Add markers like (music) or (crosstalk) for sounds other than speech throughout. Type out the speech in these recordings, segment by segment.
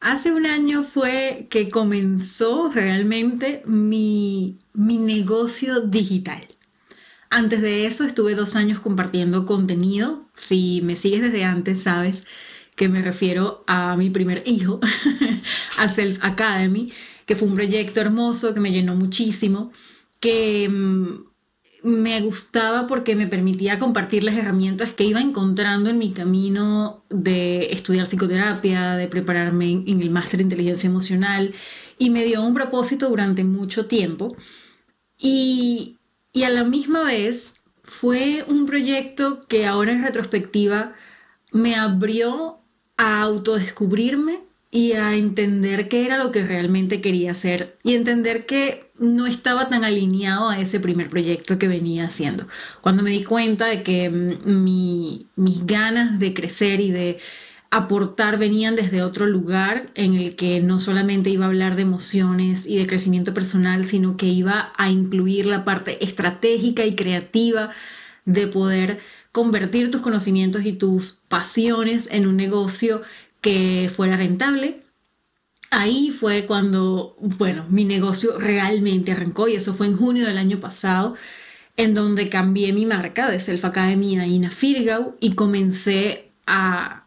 Hace un año fue que comenzó realmente mi, mi negocio digital. Antes de eso estuve dos años compartiendo contenido. Si me sigues desde antes, sabes que me refiero a mi primer hijo, (laughs) a Self Academy, que fue un proyecto hermoso que me llenó muchísimo, que mm, me gustaba porque me permitía compartir las herramientas que iba encontrando en mi camino de estudiar psicoterapia, de prepararme en el máster de inteligencia emocional y me dio un propósito durante mucho tiempo. Y, y a la misma vez fue un proyecto que ahora en retrospectiva me abrió a autodescubrirme y a entender qué era lo que realmente quería hacer y entender que no estaba tan alineado a ese primer proyecto que venía haciendo. Cuando me di cuenta de que mis ganas de crecer y de aportar venían desde otro lugar en el que no solamente iba a hablar de emociones y de crecimiento personal, sino que iba a incluir la parte estratégica y creativa de poder convertir tus conocimientos y tus pasiones en un negocio que fuera rentable. Ahí fue cuando, bueno, mi negocio realmente arrancó y eso fue en junio del año pasado, en donde cambié mi marca de Self Academy a Ina Firgau y comencé a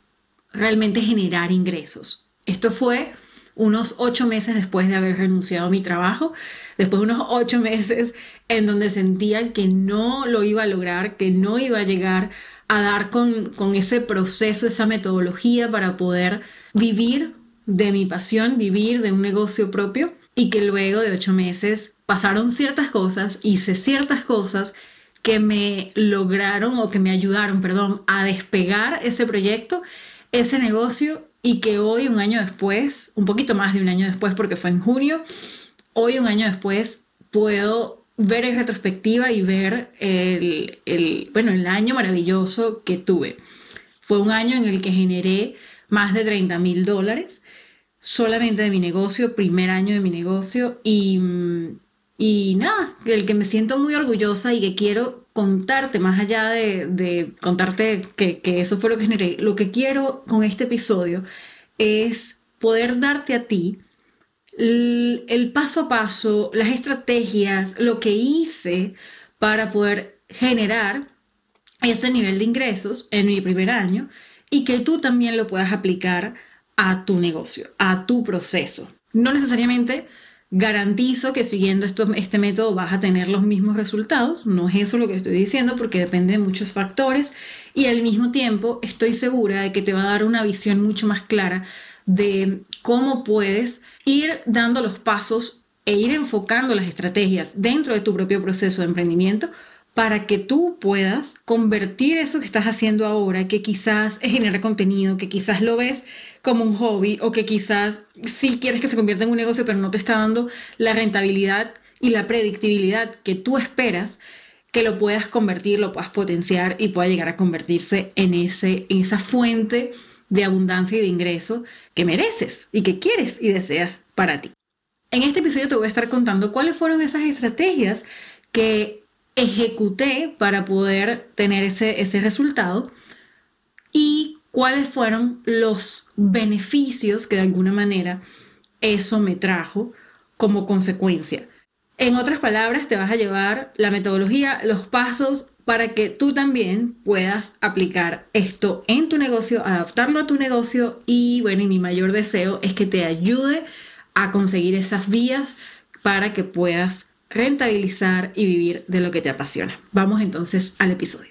realmente generar ingresos. Esto fue unos ocho meses después de haber renunciado a mi trabajo, después de unos ocho meses en donde sentía que no lo iba a lograr, que no iba a llegar a dar con, con ese proceso, esa metodología para poder vivir de mi pasión, vivir de un negocio propio y que luego de ocho meses pasaron ciertas cosas, hice ciertas cosas que me lograron o que me ayudaron, perdón, a despegar ese proyecto, ese negocio y que hoy, un año después, un poquito más de un año después porque fue en junio, hoy, un año después, puedo ver en retrospectiva y ver el, el, bueno, el año maravilloso que tuve. Fue un año en el que generé más de 30 mil dólares solamente de mi negocio, primer año de mi negocio y, y nada, el que me siento muy orgullosa y que quiero contarte, más allá de, contarte que, eso fue lo que generé, lo que quiero con este episodio es poder darte a ti el, paso a paso, las estrategias, lo que hice para poder generar ese nivel de ingresos en mi primer año y que tú también lo puedas aplicar a tu negocio, a tu proceso. No necesariamente Garantizo que siguiendo este método vas a tener los mismos resultados. No es eso lo que estoy diciendo porque depende de muchos factores y al mismo tiempo estoy segura de que te va a dar una visión mucho más clara de cómo puedes ir dando los pasos e ir enfocando las estrategias dentro de tu propio proceso de emprendimiento para que tú puedas convertir eso que estás haciendo ahora, que quizás es generar contenido, que quizás lo ves como un hobby o que quizás sí quieres que se convierta en un negocio, pero no te está dando la rentabilidad y la predictibilidad que tú esperas, que lo puedas convertir, lo puedas potenciar y pueda llegar a convertirse en, ese, en esa fuente de abundancia y de ingreso que mereces y que quieres y deseas para ti. En este episodio te voy a estar contando cuáles fueron esas estrategias que ejecuté para poder tener ese, ese resultado y cuáles fueron los beneficios que de alguna manera eso me trajo como consecuencia. En otras palabras, te vas a llevar la metodología, los pasos para que tú también puedas aplicar esto en tu negocio, adaptarlo a tu negocio y bueno, y mi mayor deseo es que te ayude a conseguir esas vías para que puedas rentabilizar y vivir de lo que te apasiona. Vamos entonces al episodio.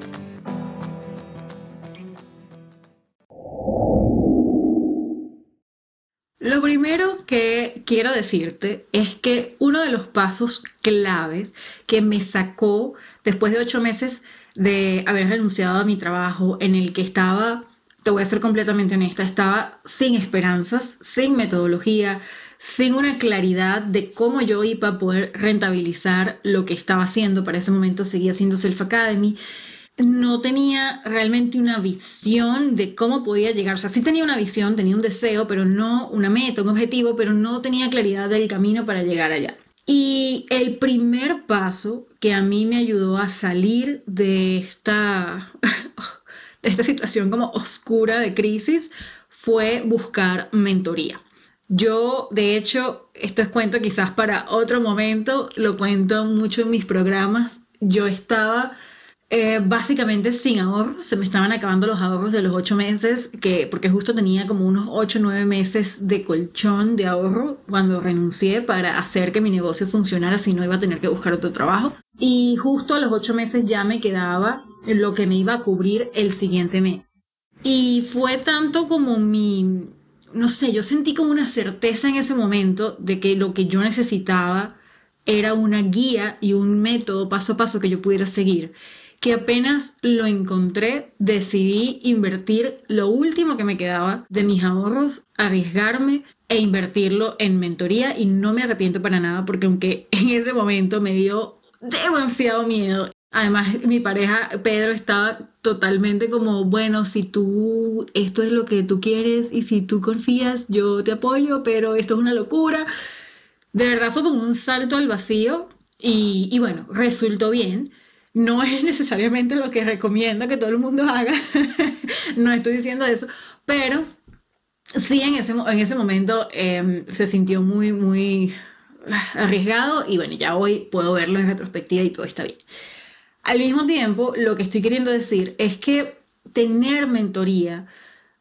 Lo primero que quiero decirte es que uno de los pasos claves que me sacó después de ocho meses de haber renunciado a mi trabajo en el que estaba, te voy a ser completamente honesta, estaba sin esperanzas, sin metodología, sin una claridad de cómo yo iba a poder rentabilizar lo que estaba haciendo. Para ese momento seguía siendo Self Academy no tenía realmente una visión de cómo podía llegar. O sea, sí tenía una visión, tenía un deseo, pero no una meta, un objetivo, pero no tenía claridad del camino para llegar allá. Y el primer paso que a mí me ayudó a salir de esta, (laughs) de esta situación como oscura de crisis fue buscar mentoría. Yo, de hecho, esto es cuento quizás para otro momento, lo cuento mucho en mis programas. Yo estaba eh, básicamente sin ahorros, se me estaban acabando los ahorros de los ocho meses, que, porque justo tenía como unos ocho o nueve meses de colchón de ahorro cuando renuncié para hacer que mi negocio funcionara, si no iba a tener que buscar otro trabajo. Y justo a los ocho meses ya me quedaba lo que me iba a cubrir el siguiente mes. Y fue tanto como mi, no sé, yo sentí como una certeza en ese momento de que lo que yo necesitaba era una guía y un método paso a paso que yo pudiera seguir que apenas lo encontré, decidí invertir lo último que me quedaba de mis ahorros, arriesgarme e invertirlo en mentoría y no me arrepiento para nada porque aunque (laughs) en ese momento me dio demasiado miedo. Además, mi pareja Pedro estaba totalmente como, bueno, si tú, esto es lo que tú quieres y si tú confías, yo te apoyo, pero esto es una locura. De verdad fue como un salto al vacío y, y bueno, resultó bien no es (laughs) necesariamente lo que recomiendo que todo el mundo haga, (laughs) no estoy diciendo eso, pero sí en ese, en ese momento em, se sintió muy, muy arriesgado y bueno, ya hoy puedo verlo en retrospectiva y todo está bien. Al mismo tiempo, lo que estoy queriendo decir es que tener mentoría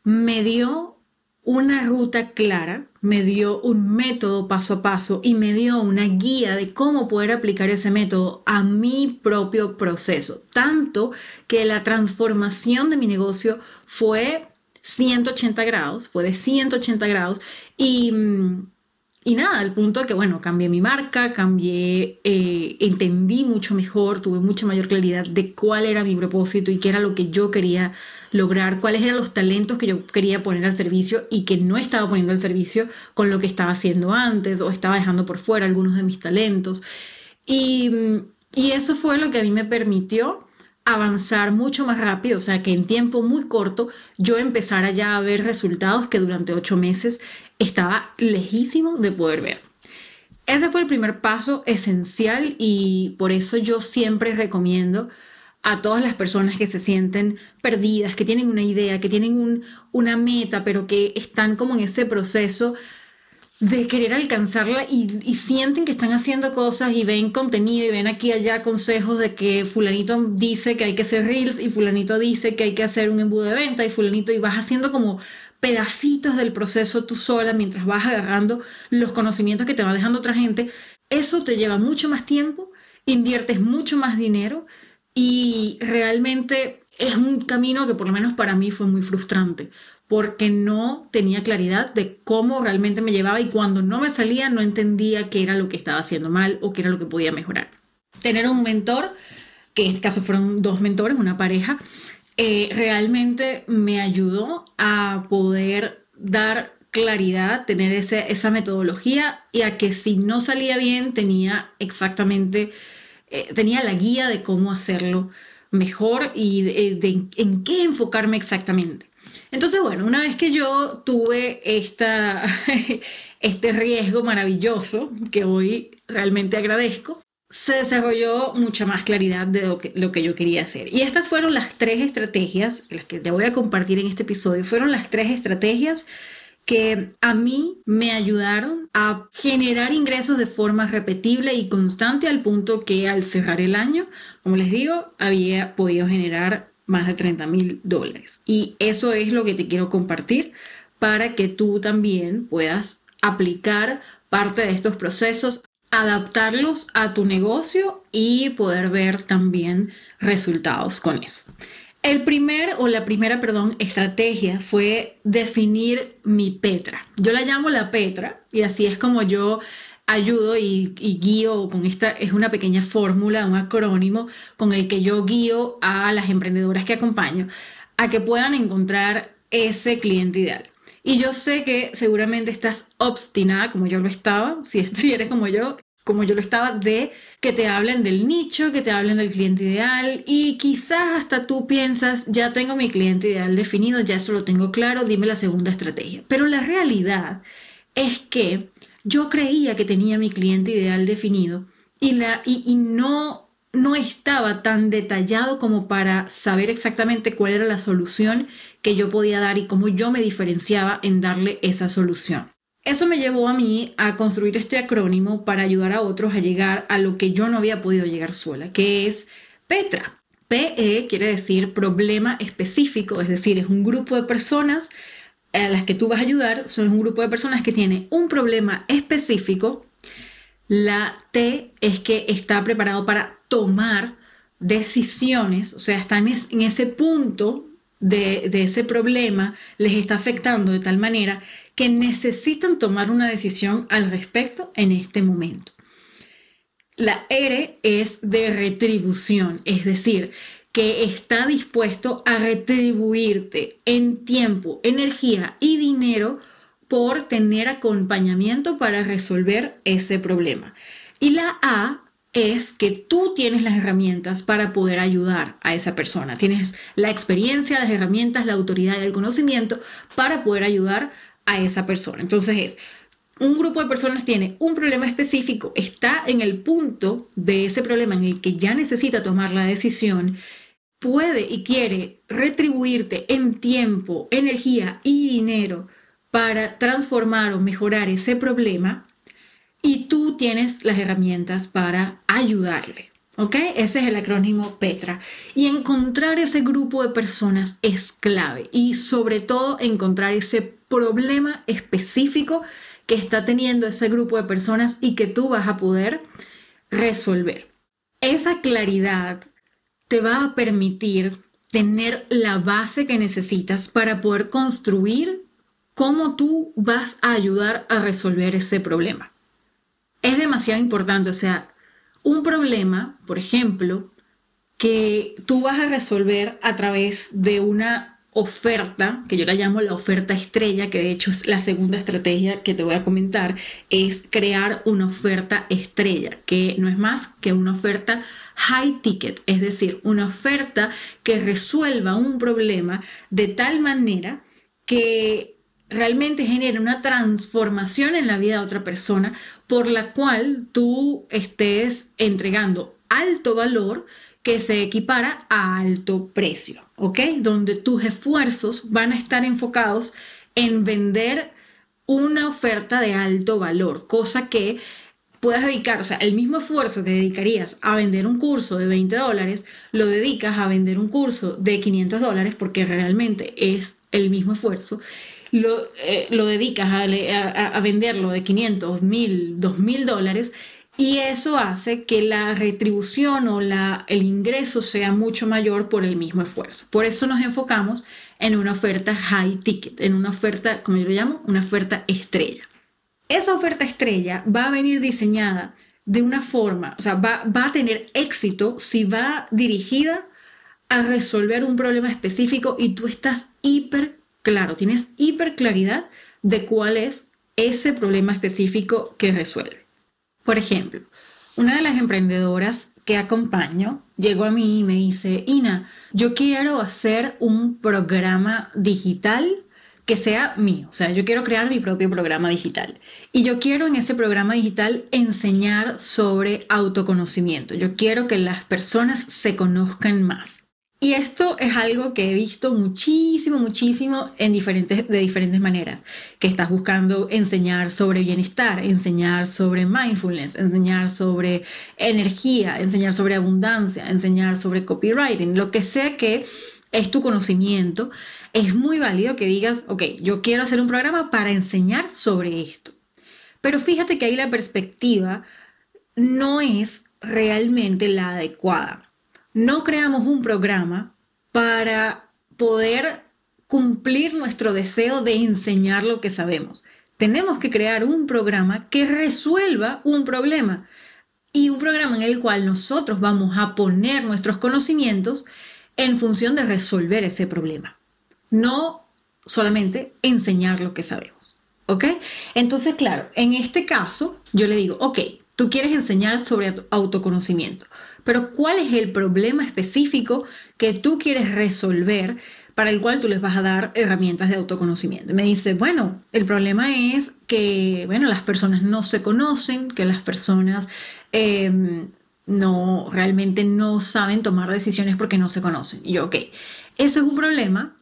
me dio una ruta clara, me dio un método paso a paso y me dio una guía de cómo poder aplicar ese método a mi propio proceso. Tanto que la transformación de mi negocio fue 180 grados, fue de 180 grados y mm, y nada, al punto de que, bueno, cambié mi marca, cambié, eh, entendí mucho mejor, tuve mucha mayor claridad de cuál era mi propósito y qué era lo que yo quería lograr, cuáles eran los talentos que yo quería poner al servicio y que no estaba poniendo al servicio con lo que estaba haciendo antes o estaba dejando por fuera algunos de mis talentos. Y, y eso fue lo que a mí me permitió avanzar mucho más rápido, o sea que en tiempo muy corto yo empezara ya a ver resultados que durante ocho meses estaba lejísimo de poder ver. Ese fue el primer paso esencial y por eso yo siempre recomiendo a todas las personas que se sienten perdidas, que tienen una idea, que tienen una meta, pero que están como en ese proceso de querer alcanzarla y, sienten que están haciendo cosas y ven contenido y ven aquí allá consejos de que fulanito dice que hay que hacer reels y fulanito dice que hay que hacer un embudo de venta y fulanito y vas haciendo como pedacitos del proceso tú sola mientras vas agarrando los conocimientos que te va dejando otra gente, eso te lleva mucho más tiempo, inviertes mucho más dinero y realmente es un camino que por lo menos para mí fue muy frustrante porque no tenía claridad de cómo realmente me llevaba y cuando no me salía no entendía qué era lo que estaba haciendo mal o qué era lo que podía mejorar. Tener un mentor, que en este caso fueron dos mentores, una pareja, eh, realmente me ayudó a poder dar claridad, tener ese, esa metodología y a que si no salía bien tenía exactamente, eh, tenía la guía de cómo hacerlo mejor y de, en qué enfocarme exactamente. Entonces, bueno, una vez que yo tuve esta, (laughs) este riesgo maravilloso, que hoy realmente agradezco, se desarrolló mucha más claridad de lo que, lo que yo quería hacer. Y estas fueron las tres estrategias, las que te voy a compartir en este episodio, fueron las tres estrategias que a mí me ayudaron a generar ingresos de forma repetible y constante al punto que al cerrar el año, como les digo, había podido generar más de 30 mil dólares. Y eso es lo que te quiero compartir para que tú también puedas aplicar parte de estos procesos, adaptarlos a tu negocio y poder ver también resultados con eso. El primer o la primera, perdón, estrategia fue definir mi Petra. Yo la llamo la Petra y así es como yo ayudo y, guío con esta, es una pequeña fórmula, un acrónimo con el que yo guío a las emprendedoras que acompaño a que puedan encontrar ese cliente ideal. Y yo sé que seguramente estás obstinada, como yo lo estaba, (laughs) si, si eres como yo, como yo lo estaba, de que te hablen del nicho, que te hablen del cliente ideal y quizás hasta tú piensas, ya tengo mi cliente ideal definido, ya eso lo tengo claro, dime la segunda estrategia. Pero la realidad es que yo creía que tenía mi cliente ideal definido y, la, y, no, no estaba tan detallado como para saber exactamente cuál era la solución que yo podía dar y cómo yo me diferenciaba en darle esa solución. Eso me llevó a mí a construir este acrónimo para ayudar a otros a llegar a lo que yo no había podido llegar sola, que es PETRA. PE quiere decir problema específico, es decir, es un grupo de personas a las que tú vas a ayudar son un grupo de personas que tiene un problema específico. La T es que está preparado para tomar decisiones, o sea, están en ese punto de, de, ese problema, les está afectando de tal manera que necesitan tomar una decisión al respecto en este momento. La R es de retribución, es decir, que está dispuesto a retribuirte en tiempo, energía y dinero por tener acompañamiento para resolver ese problema. Y la A es que tú tienes las herramientas para poder ayudar a esa persona. Tienes la experiencia, las herramientas, la autoridad y el conocimiento para poder ayudar a esa persona. Entonces es, un grupo de personas tiene un problema específico, está en el punto de ese problema en el que ya necesita tomar la decisión puede y quiere retribuirte en tiempo, energía y dinero para transformar o mejorar ese problema y tú tienes las herramientas para ayudarle. ¿Ok? Ese es el acrónimo PETRA. Y encontrar ese grupo de personas es clave y sobre todo encontrar ese problema específico que está teniendo ese grupo de personas y que tú vas a poder resolver. Esa claridad te va a permitir tener la base que necesitas para poder construir cómo tú vas a ayudar a resolver ese problema. Es demasiado importante, o sea, un problema, por ejemplo, que tú vas a resolver a través de una oferta, que yo la llamo la oferta estrella, que de hecho es la segunda estrategia que te voy a comentar, es crear una oferta estrella, que no es más que una oferta high ticket, es decir, una oferta que resuelva un problema de tal manera que realmente genere una transformación en la vida de otra persona por la cual tú estés entregando alto valor que se equipara a alto precio, ¿ok? Donde tus esfuerzos van a estar enfocados en vender una oferta de alto valor, cosa que puedas dedicar, o sea, el mismo esfuerzo que dedicarías a vender un curso de 20 dólares, lo dedicas a vender un curso de 500 dólares porque realmente es el mismo esfuerzo. Lo, eh, lo dedicas a, a, venderlo de 500, 1000, 2000 dólares y eso hace que la retribución o la, el ingreso sea mucho mayor por el mismo esfuerzo. Por eso nos enfocamos en una oferta high ticket, en una oferta, como yo lo llamo, una oferta estrella. Esa oferta estrella va a venir diseñada de una forma, o sea, va, va a tener éxito si va dirigida a resolver un problema específico y tú estás hiper claro, tienes hiper claridad de cuál es ese problema específico que resuelve. Por ejemplo, una de las emprendedoras que acompaño llegó a mí y me dice, Ina, yo quiero hacer un programa digital que sea mío, o sea, yo quiero crear mi propio programa digital. Y yo quiero en ese programa digital enseñar sobre autoconocimiento, yo quiero que las personas se conozcan más. Y esto es algo que he visto muchísimo, muchísimo en diferentes, de diferentes maneras. Que estás buscando enseñar sobre bienestar, enseñar sobre mindfulness, enseñar sobre energía, enseñar sobre abundancia, enseñar sobre copywriting, lo que sea que es tu conocimiento. Es muy válido que digas, ok, yo quiero hacer un programa para enseñar sobre esto. Pero fíjate que ahí la perspectiva no es realmente la adecuada no creamos un programa para poder cumplir nuestro deseo de enseñar lo que sabemos. Tenemos que crear un programa que resuelva un problema y un programa en el cual nosotros vamos a poner nuestros conocimientos en función de resolver ese problema. No solamente enseñar lo que sabemos. ¿Ok? Entonces, claro, en este caso, yo le digo, ok, tú quieres enseñar sobre autoconocimiento, pero ¿cuál es el problema específico que tú quieres resolver para el cual tú les vas a dar herramientas de autoconocimiento? me dice, bueno, el problema es que, bueno, las personas no se conocen, que las personas... Em, no realmente no saben tomar decisiones porque no se conocen. Y yo, ok, ese es un problema,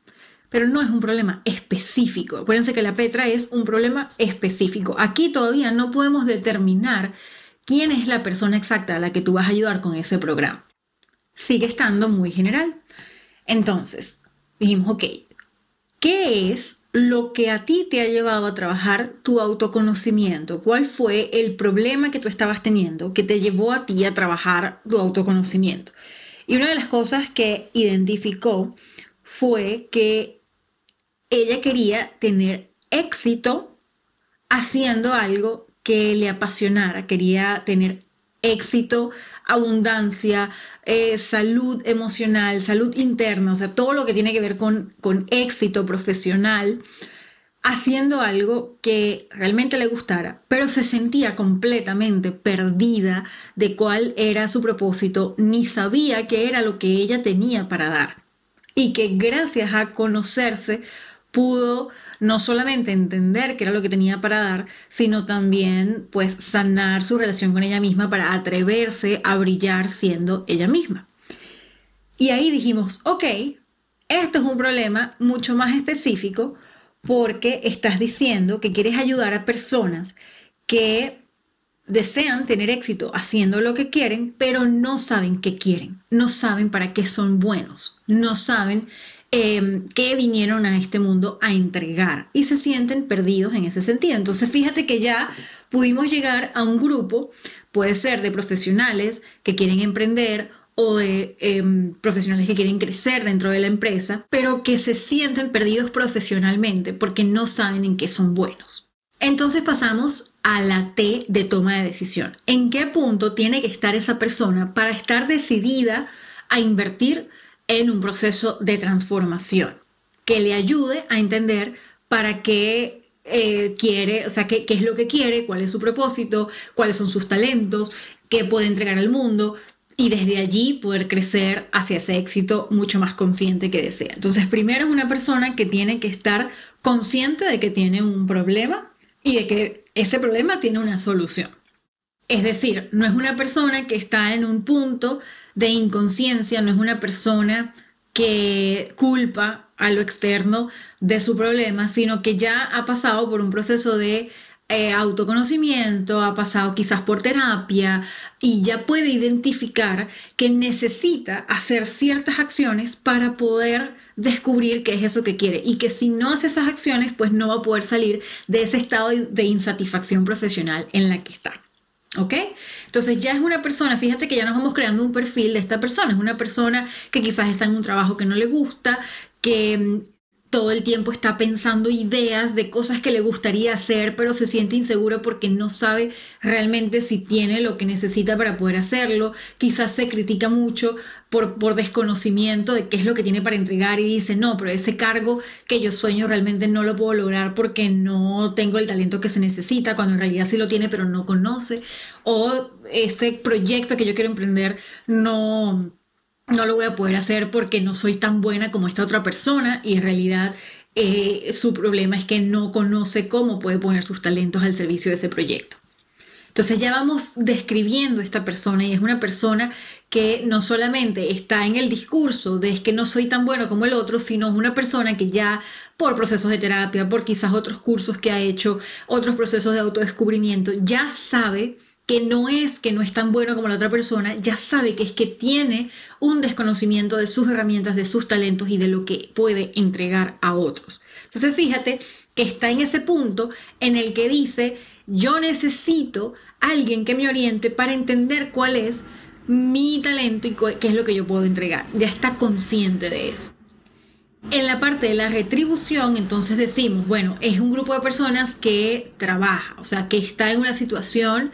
pero no es un problema específico. Acuérdense que la Petra es un problema específico. Aquí todavía no podemos determinar quién es la persona exacta a la que tú vas a ayudar con ese programa. Sigue estando muy general. Entonces, dijimos, ok, ¿qué es lo que a ti te ha llevado a trabajar tu autoconocimiento? ¿Cuál fue el problema que tú estabas teniendo que te llevó a ti a trabajar tu autoconocimiento? Y una de las cosas que identificó fue que ella quería tener éxito haciendo algo que le apasionara, quería tener éxito, abundancia, eh, salud emocional, salud interna, o sea, todo lo que tiene que ver con, con éxito profesional, haciendo algo que realmente le gustara, pero se sentía completamente perdida de cuál era su propósito, ni sabía qué era lo que ella tenía para dar. Y que gracias a conocerse pudo no solamente entender qué era lo que tenía para dar, sino también pues sanar su relación con ella misma para atreverse a brillar siendo ella misma. Y ahí dijimos, ok, este es un problema mucho más específico porque estás diciendo que quieres ayudar a personas que desean tener éxito haciendo lo que quieren, pero no saben qué quieren, no saben para qué son buenos, no saben Em, que vinieron a este mundo a entregar y se sienten perdidos en ese sentido. Entonces fíjate que ya pudimos llegar a un grupo, puede ser de profesionales que quieren emprender o de em, profesionales que quieren crecer dentro de la empresa, pero que se sienten perdidos profesionalmente porque no saben en qué son buenos. Entonces pasamos a la T de toma de decisión. ¿En qué punto tiene que estar esa persona para estar decidida a invertir en un proceso de transformación que le ayude a entender para qué eh, quiere, o sea, qué, qué es lo que quiere, cuál es su propósito, cuáles son sus talentos, qué puede entregar al mundo y desde allí poder crecer hacia ese éxito mucho más consciente que desea. Entonces, primero es una persona que tiene que estar consciente de que tiene un problema y de que ese problema tiene una solución. Es decir, no es una persona que está en un punto de inconsciencia, no es una persona que culpa a lo externo de su problema, sino que ya ha pasado por un proceso de eh, autoconocimiento, ha pasado quizás por terapia y ya puede identificar que necesita hacer ciertas acciones para poder descubrir qué es eso que quiere y que si no hace esas acciones pues no va a poder salir de ese estado de insatisfacción profesional en la que está. ¿Ok? Entonces ya es una persona, fíjate que ya nos vamos creando un perfil de esta persona, es una persona que quizás está en un trabajo que no le gusta, que todo el tiempo está pensando ideas de cosas que le gustaría hacer, pero se siente inseguro porque no sabe realmente si tiene lo que necesita para poder hacerlo. Quizás se critica mucho por, por desconocimiento de qué es lo que tiene para entregar y dice, no, pero ese cargo que yo sueño realmente no lo puedo lograr porque no tengo el talento que se necesita, cuando en realidad sí lo tiene, pero no conoce. O ese proyecto que yo quiero emprender no no lo voy a poder hacer porque no soy tan buena como esta otra persona y en realidad eh, su problema es que no conoce cómo puede poner sus talentos al servicio de ese proyecto. Entonces ya vamos describiendo esta persona y es una persona que no solamente está en el discurso de es que no soy tan bueno como el otro, sino es una persona que ya por procesos de terapia, por quizás otros cursos que ha hecho, otros procesos de autodescubrimiento, ya sabe que no es que no es tan bueno como la otra persona, ya sabe que es que tiene un desconocimiento de sus herramientas, de sus talentos y de lo que puede entregar a otros. Entonces fíjate que está en ese punto en el que dice, yo necesito alguien que me oriente para entender cuál es mi talento y qué es lo que yo puedo entregar. Ya está consciente de eso. En la parte de la retribución, entonces decimos, bueno, es un grupo de personas que trabaja, o sea, que está en una situación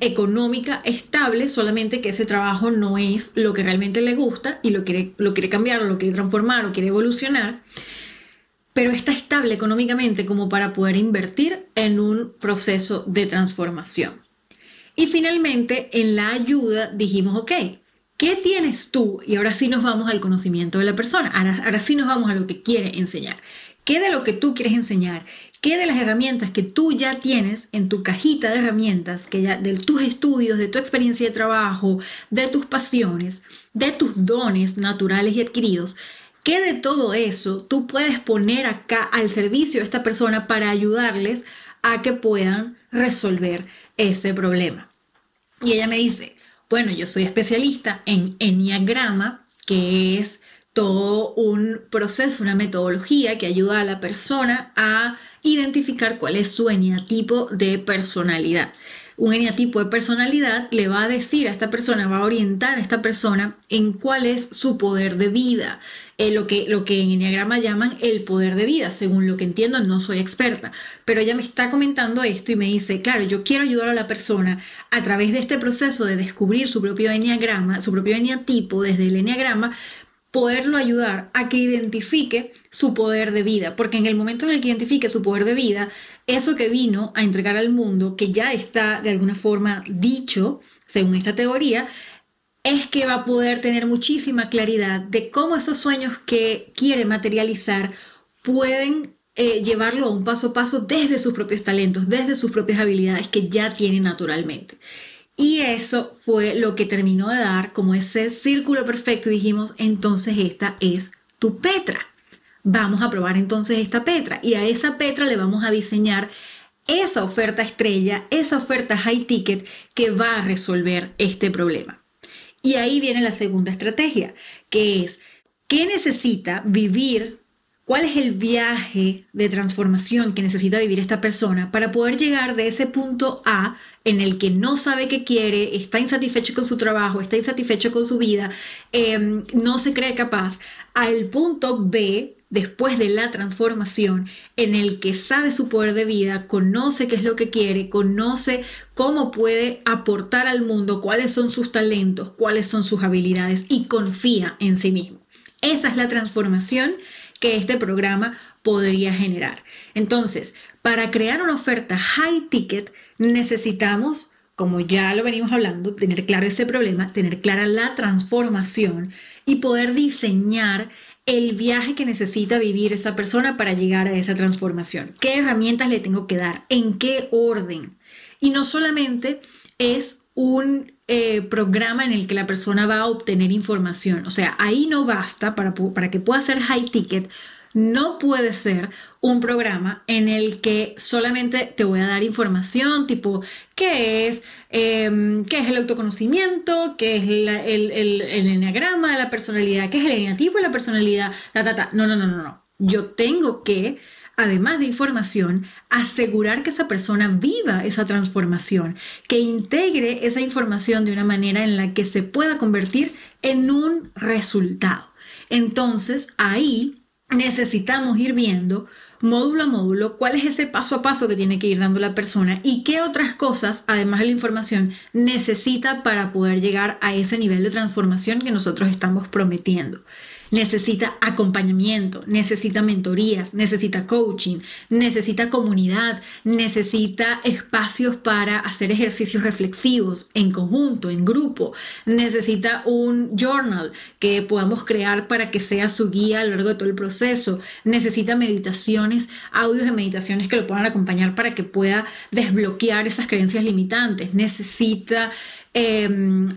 económica estable, solamente que ese trabajo no es lo que realmente le gusta y lo quiere, lo quiere cambiar, lo quiere transformar, o quiere evolucionar, pero está estable económicamente como para poder invertir en un proceso de transformación. Y finalmente, en la ayuda dijimos, ok, ¿Qué tienes tú? Y ahora sí nos vamos al conocimiento de la persona. Ahora, sí nos vamos a lo que quiere enseñar. ¿Qué de lo que tú quieres enseñar? ¿Qué de las herramientas que tú ya tienes en tu cajita de herramientas, que ya, de tus estudios, de tu experiencia de trabajo, de tus pasiones, de tus dones naturales y adquiridos, qué de todo eso tú puedes poner acá al servicio de esta persona para ayudarles a que puedan resolver ese problema? Y ella me dice, bueno, yo soy especialista en enneagrama, que es todo un proceso, una metodología que ayuda a la persona a identificar cuál es su eneatipo de personalidad. Un eneatipo de personalidad le va a decir a esta persona, va a orientar a esta persona en cuál es su poder de vida, eh, lo, que, lo que en eneagrama llaman el poder de vida, según lo que entiendo, no soy experta, pero ella me está comentando esto y me dice, claro, yo quiero ayudar a la persona a través de este proceso de descubrir su propio eneagrama, su propio eneatipo desde el eneagrama, poderlo ayudar a que identifique su poder de vida, porque en el momento en el que identifique su poder de vida, eso que vino a entregar al mundo, que ya está de alguna forma dicho, según esta teoría, es que va a poder tener muchísima claridad de cómo esos sueños que quiere materializar pueden eh, llevarlo a un paso a paso desde sus propios talentos, desde sus propias habilidades que ya tiene naturalmente. Y eso fue lo que terminó de dar como ese círculo perfecto. Y dijimos, entonces esta es tu Petra. Vamos a probar entonces esta Petra. Y a esa Petra le vamos a diseñar esa oferta estrella, esa oferta high ticket que va a resolver este problema. Y ahí viene la segunda estrategia, que es, ¿qué necesita vivir ¿Cuál es el viaje de transformación que necesita vivir esta persona para poder llegar de ese punto A en el que no sabe qué quiere, está insatisfecho con su trabajo, está insatisfecho con su vida, em, no se cree capaz, al punto B después de la transformación en el que sabe su poder de vida, conoce qué es lo que quiere, conoce cómo puede aportar al mundo, cuáles son sus talentos, cuáles son sus habilidades y confía en sí mismo. Esa es la transformación que este programa podría generar. Entonces, para crear una oferta high ticket necesitamos, como ya lo venimos hablando, tener claro ese problema, tener clara la transformación y poder diseñar el viaje que necesita vivir esa persona para llegar a esa transformación. ¿Qué herramientas le tengo que dar? ¿En qué orden? Y no solamente es un eh, programa en el que la persona va a obtener información. O sea, ahí no basta para, para que pueda ser high ticket. No puede ser un programa en el que solamente te voy a dar información tipo qué es, em, qué es el autoconocimiento, qué es el, el, enneagrama de la personalidad, qué es el eneatipo de la personalidad, ta, ta, ta. No, no, no, no, no. Yo tengo que además de información, asegurar que esa persona viva esa transformación, que integre esa información de una manera en la que se pueda convertir en un resultado. Entonces, ahí necesitamos ir viendo módulo a módulo cuál es ese paso a paso que tiene que ir dando la persona y qué otras cosas, además de la información, necesita para poder llegar a ese nivel de transformación que nosotros estamos prometiendo necesita acompañamiento, necesita mentorías, necesita coaching, necesita comunidad, necesita espacios para hacer ejercicios reflexivos en conjunto, en grupo, necesita un journal que podamos crear para que sea su guía a lo largo de todo el proceso, necesita meditaciones, audios de meditaciones que lo puedan acompañar para que pueda desbloquear esas creencias limitantes, necesita... Em,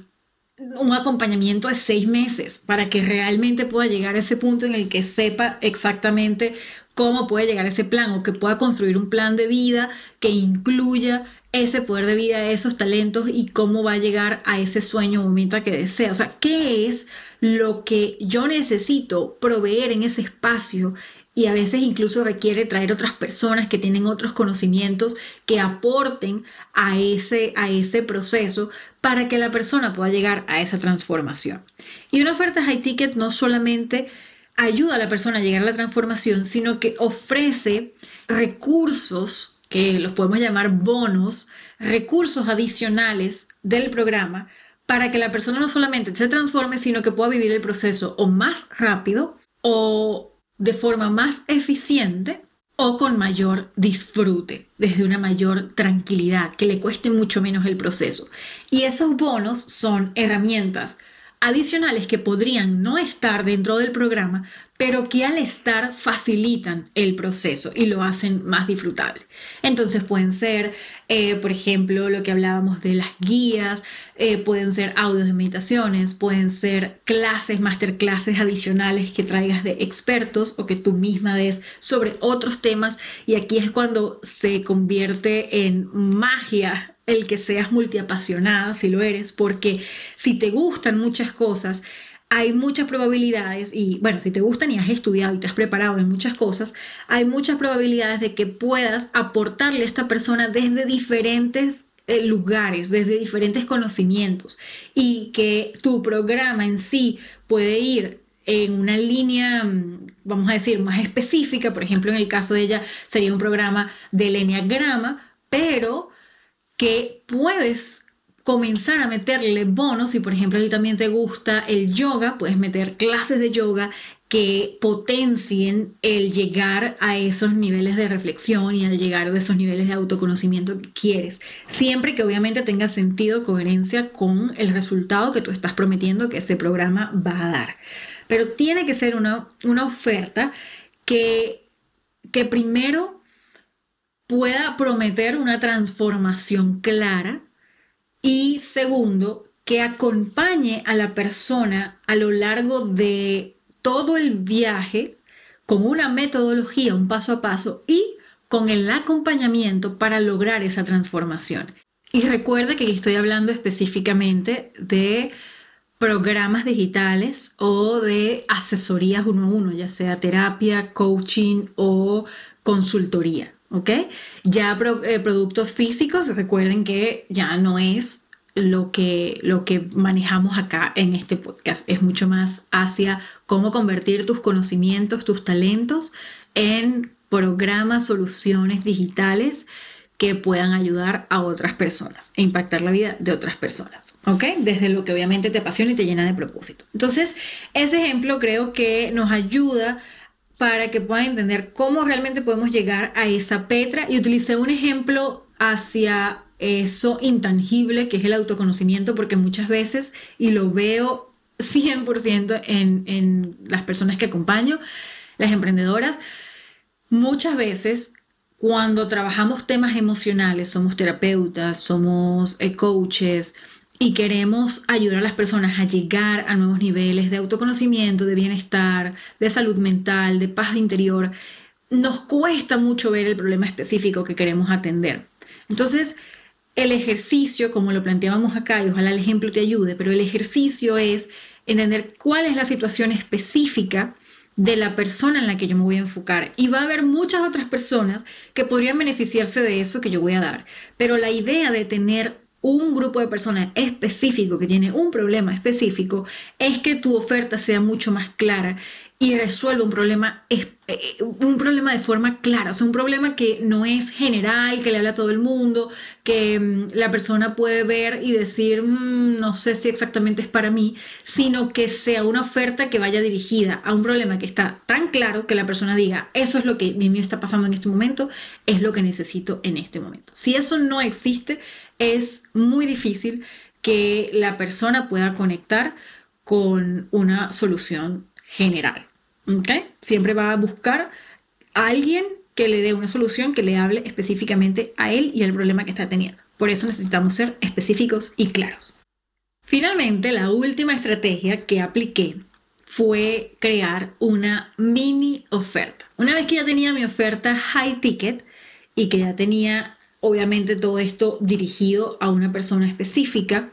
un acompañamiento de seis meses para que realmente pueda llegar a ese punto en el que sepa exactamente cómo puede llegar a ese plan o que pueda construir un plan de vida que incluya ese poder de vida, esos talentos y cómo va a llegar a ese sueño o meta que desea. O sea, ¿qué es lo que yo necesito proveer en ese espacio? Y a veces incluso requiere traer otras personas que tienen otros conocimientos que aporten a ese, a ese proceso para que la persona pueda llegar a esa transformación. Y una oferta high ticket no solamente ayuda a la persona a llegar a la transformación, sino que ofrece recursos que los podemos llamar bonos, recursos adicionales del programa para que la persona no solamente se transforme, sino que pueda vivir el proceso o más rápido o de forma más eficiente o con mayor disfrute, desde una mayor tranquilidad, que le cueste mucho menos el proceso. Y esos bonos son herramientas adicionales que podrían no estar dentro del programa, pero que al estar facilitan el proceso y lo hacen más disfrutable. Entonces pueden ser, eh, por ejemplo, lo que hablábamos de las guías, eh, pueden ser audios de meditaciones, pueden ser clases, masterclasses adicionales que traigas de expertos o que tú misma des sobre otros temas y aquí es cuando se convierte en magia el que seas multiapasionada, si lo eres, porque si te gustan muchas cosas, hay muchas probabilidades, y bueno, si te gustan y has estudiado y te has preparado en muchas cosas, hay muchas probabilidades de que puedas aportarle a esta persona desde diferentes eh, lugares, desde diferentes conocimientos, y que tu programa en sí puede ir en una línea, mm, vamos a decir, más específica, por ejemplo, en el caso de ella sería un programa del enneagrama, pero que puedes comenzar a meterle bonos, si por ejemplo a ti también te gusta el yoga, puedes meter clases de yoga que potencien el llegar a esos niveles de reflexión y al llegar a esos niveles de autoconocimiento que quieres. Siempre que obviamente tenga sentido, coherencia con el resultado que tú estás prometiendo que ese programa va a dar. Pero tiene que ser una, una oferta que, que primero pueda prometer una transformación clara y segundo, que acompañe a la persona a lo largo de todo el viaje con una metodología, un paso a paso y con el acompañamiento para lograr esa transformación. Y recuerde que estoy hablando específicamente de programas digitales o de asesorías uno a uno, ya sea terapia, coaching o consultoría. ¿Ok? Ya eh, productos físicos, recuerden que ya no es lo que, lo que manejamos acá en este podcast, es mucho más hacia cómo convertir tus conocimientos, tus talentos en programas, soluciones digitales que puedan ayudar a otras personas e impactar la vida de otras personas, ¿ok? Desde lo que obviamente te apasiona y te llena de propósito. Entonces, ese ejemplo creo que nos ayuda para que puedan entender cómo realmente podemos llegar a esa Petra. Y utilicé un ejemplo hacia eso intangible que es el autoconocimiento porque muchas veces, y lo veo 100% en, en las personas que acompaño, las emprendedoras, muchas veces cuando trabajamos temas emocionales, somos terapeutas, somos eh, coaches, y queremos ayudar a las personas a llegar a nuevos niveles de autoconocimiento, de bienestar, de salud mental, de paz interior, nos cuesta mucho ver el problema específico que queremos atender. Entonces, el ejercicio, como lo planteábamos acá, y ojalá el ejemplo te ayude, pero el ejercicio es entender cuál es la situación específica de la persona en la que yo me voy a enfocar. Y va a haber muchas otras personas que podrían beneficiarse de eso que yo voy a dar. Pero la idea de tener un grupo de personas específico que tiene un problema específico, es que tu oferta sea mucho más clara y resuelva un problema, eh, un problema de forma clara, o sea, un problema que no es general, que le habla a todo el mundo, que mm, la persona puede ver y decir, mm, no sé si exactamente es para mí, sino que sea una oferta que vaya dirigida a un problema que está tan claro que la persona diga, eso es lo que mi mío está pasando en este momento, es lo que necesito en este momento. Si eso no existe, es muy difícil que la persona pueda conectar con una solución general. Siempre va a buscar a alguien que le dé una solución que le hable específicamente a él y al problema que está teniendo. Por eso necesitamos ser específicos y claros. Finalmente, la última estrategia que apliqué fue crear una mini oferta. Una vez que ya tenía mi oferta high ticket y que ya tenía obviamente todo esto dirigido a una persona específica,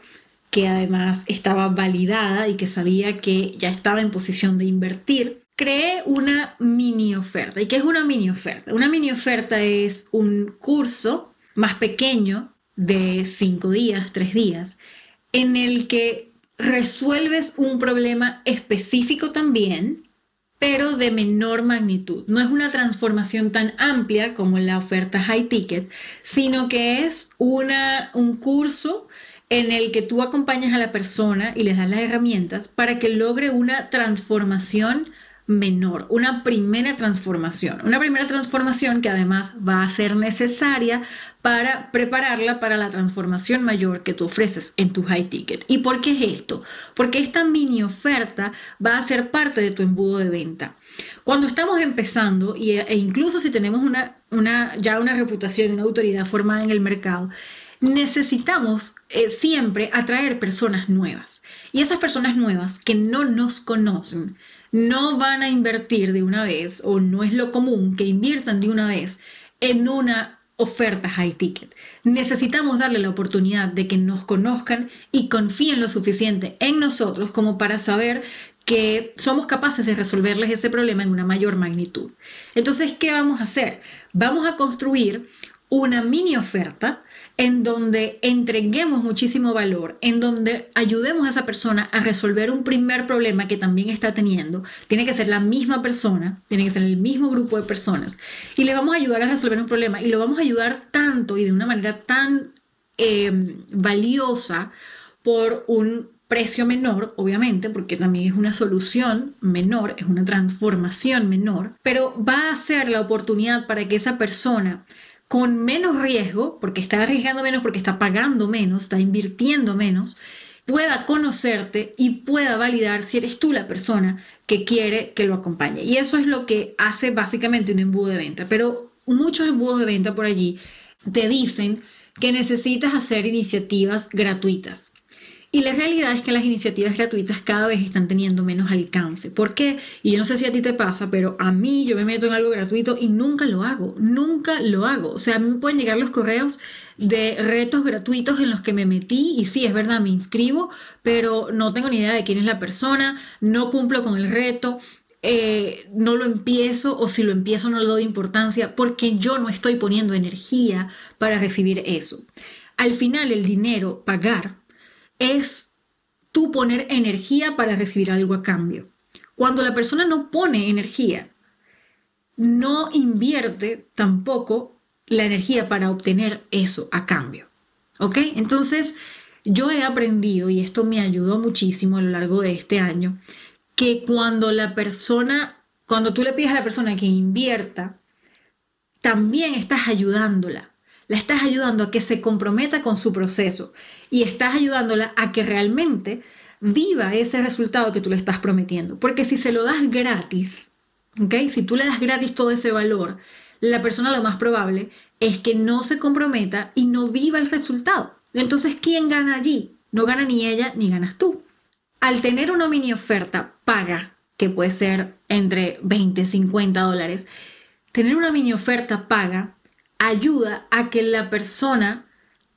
que además estaba validada y que sabía que ya estaba en posición de invertir, creé una mini oferta. ¿Y qué es una mini oferta? Una mini oferta es un curso más pequeño de cinco días, tres días, en el que resuelves un problema específico también, pero de menor magnitud. No es una transformación tan amplia como la oferta high ticket, sino que es una, un curso en el que tú acompañas a la persona y les das las herramientas para que logre una transformación menor, una primera transformación, una primera transformación que además va a ser necesaria para prepararla para la transformación mayor que tú ofreces en tu high ticket. ¿Y por qué es esto? Porque esta mini oferta va a ser parte de tu embudo de venta. Cuando estamos empezando, e incluso si tenemos una, una, ya una reputación, una autoridad formada en el mercado, necesitamos eh, siempre atraer personas nuevas. Y esas personas nuevas que no nos conocen, no van a invertir de una vez o no es lo común que inviertan de una vez en una oferta high ticket. Necesitamos darle la oportunidad de que nos conozcan y confíen lo suficiente en nosotros como para saber que somos capaces de resolverles ese problema en una mayor magnitud. Entonces, ¿qué vamos a hacer? Vamos a construir una mini oferta en donde entreguemos muchísimo valor, en donde ayudemos a esa persona a resolver un primer problema que también está teniendo. Tiene que ser la misma persona, tiene que ser el mismo grupo de personas. Y le vamos a ayudar a resolver un problema y lo vamos a ayudar tanto y de una manera tan eh, valiosa por un precio menor, obviamente, porque también es una solución menor, es una transformación menor, pero va a ser la oportunidad para que esa persona con menos riesgo, porque está arriesgando menos, porque está pagando menos, está invirtiendo menos, pueda conocerte y pueda validar si eres tú la persona que quiere que lo acompañe. Y eso es lo que hace básicamente un embudo de venta. Pero muchos embudos de venta por allí te dicen que necesitas hacer iniciativas gratuitas. Y la realidad es que las iniciativas gratuitas cada vez están teniendo menos alcance. ¿Por qué? Y yo no sé si a ti te pasa, pero a mí yo me meto en algo gratuito y nunca lo hago, nunca lo hago. O sea, a mí me pueden llegar los correos de retos gratuitos en los que me metí y sí, es verdad, me inscribo, pero no tengo ni idea de quién es la persona, no cumplo con el reto. Eh, no lo empiezo o si lo empiezo no le doy importancia porque yo no estoy poniendo energía para recibir eso. Al final el dinero, pagar, es tú poner energía para recibir algo a cambio. Cuando la persona no pone energía, no invierte tampoco la energía para obtener eso a cambio. ¿Ok? Entonces, yo he aprendido, y esto me ayudó muchísimo a lo largo de este año, que cuando la persona, cuando tú le pides a la persona que invierta, también estás ayudándola la estás ayudando a que se comprometa con su proceso y estás ayudándola a que realmente viva ese resultado que tú le estás prometiendo. Porque si se lo das gratis, ¿ok? Si tú le das gratis todo ese valor, la persona lo más probable es que no se comprometa y no viva el resultado. Entonces, ¿quién gana allí? No gana ni ella ni ganas tú. Al tener una mini oferta paga, que puede ser entre 20 y 50 dólares, tener una mini oferta paga ayuda a que la persona,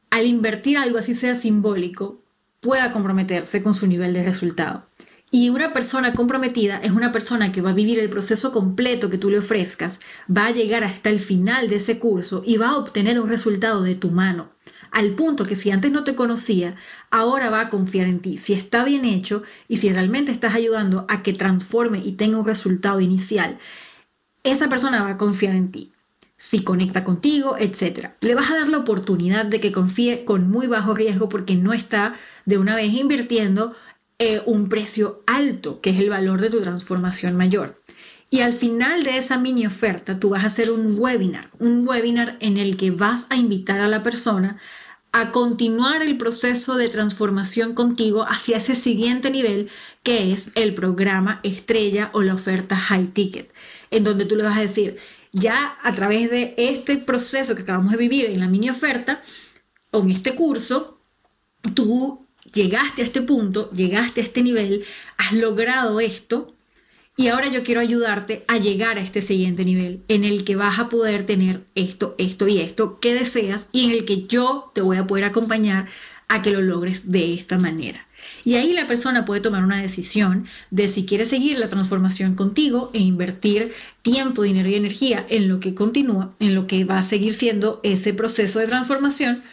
al invertir algo así sea simbólico, pueda comprometerse con su nivel de resultado. Y una persona comprometida es una persona que va a vivir el proceso completo que tú le ofrezcas, va a llegar hasta el final de ese curso y va a obtener un resultado de tu mano. Al punto que si antes no te conocía, ahora va a confiar en ti. Si está bien hecho y si realmente estás ayudando a que transforme y tenga un resultado inicial, esa persona va a confiar en ti si conecta contigo, etc. Le vas a dar la oportunidad de que confíe con muy bajo riesgo porque no está de una vez invirtiendo eh, un precio alto, que es el valor de tu transformación mayor. Y al final de esa mini oferta, tú vas a hacer un webinar, un webinar en el que vas a invitar a la persona a continuar el proceso de transformación contigo hacia ese siguiente nivel que es el programa estrella o la oferta high ticket, en donde tú le vas a decir, ya a través de este proceso que acabamos de vivir en la mini oferta o en este curso, tú llegaste a este punto, llegaste a este nivel, has logrado esto, Y ahora yo quiero ayudarte a llegar a este siguiente nivel en el que vas a poder tener esto, esto y esto que deseas y en el que yo te voy a poder acompañar a que lo logres de esta manera. Y ahí la persona puede tomar una decisión de si quiere seguir la transformación contigo e invertir tiempo, dinero y energía en lo que continúa, en lo que va a seguir siendo ese proceso de transformación,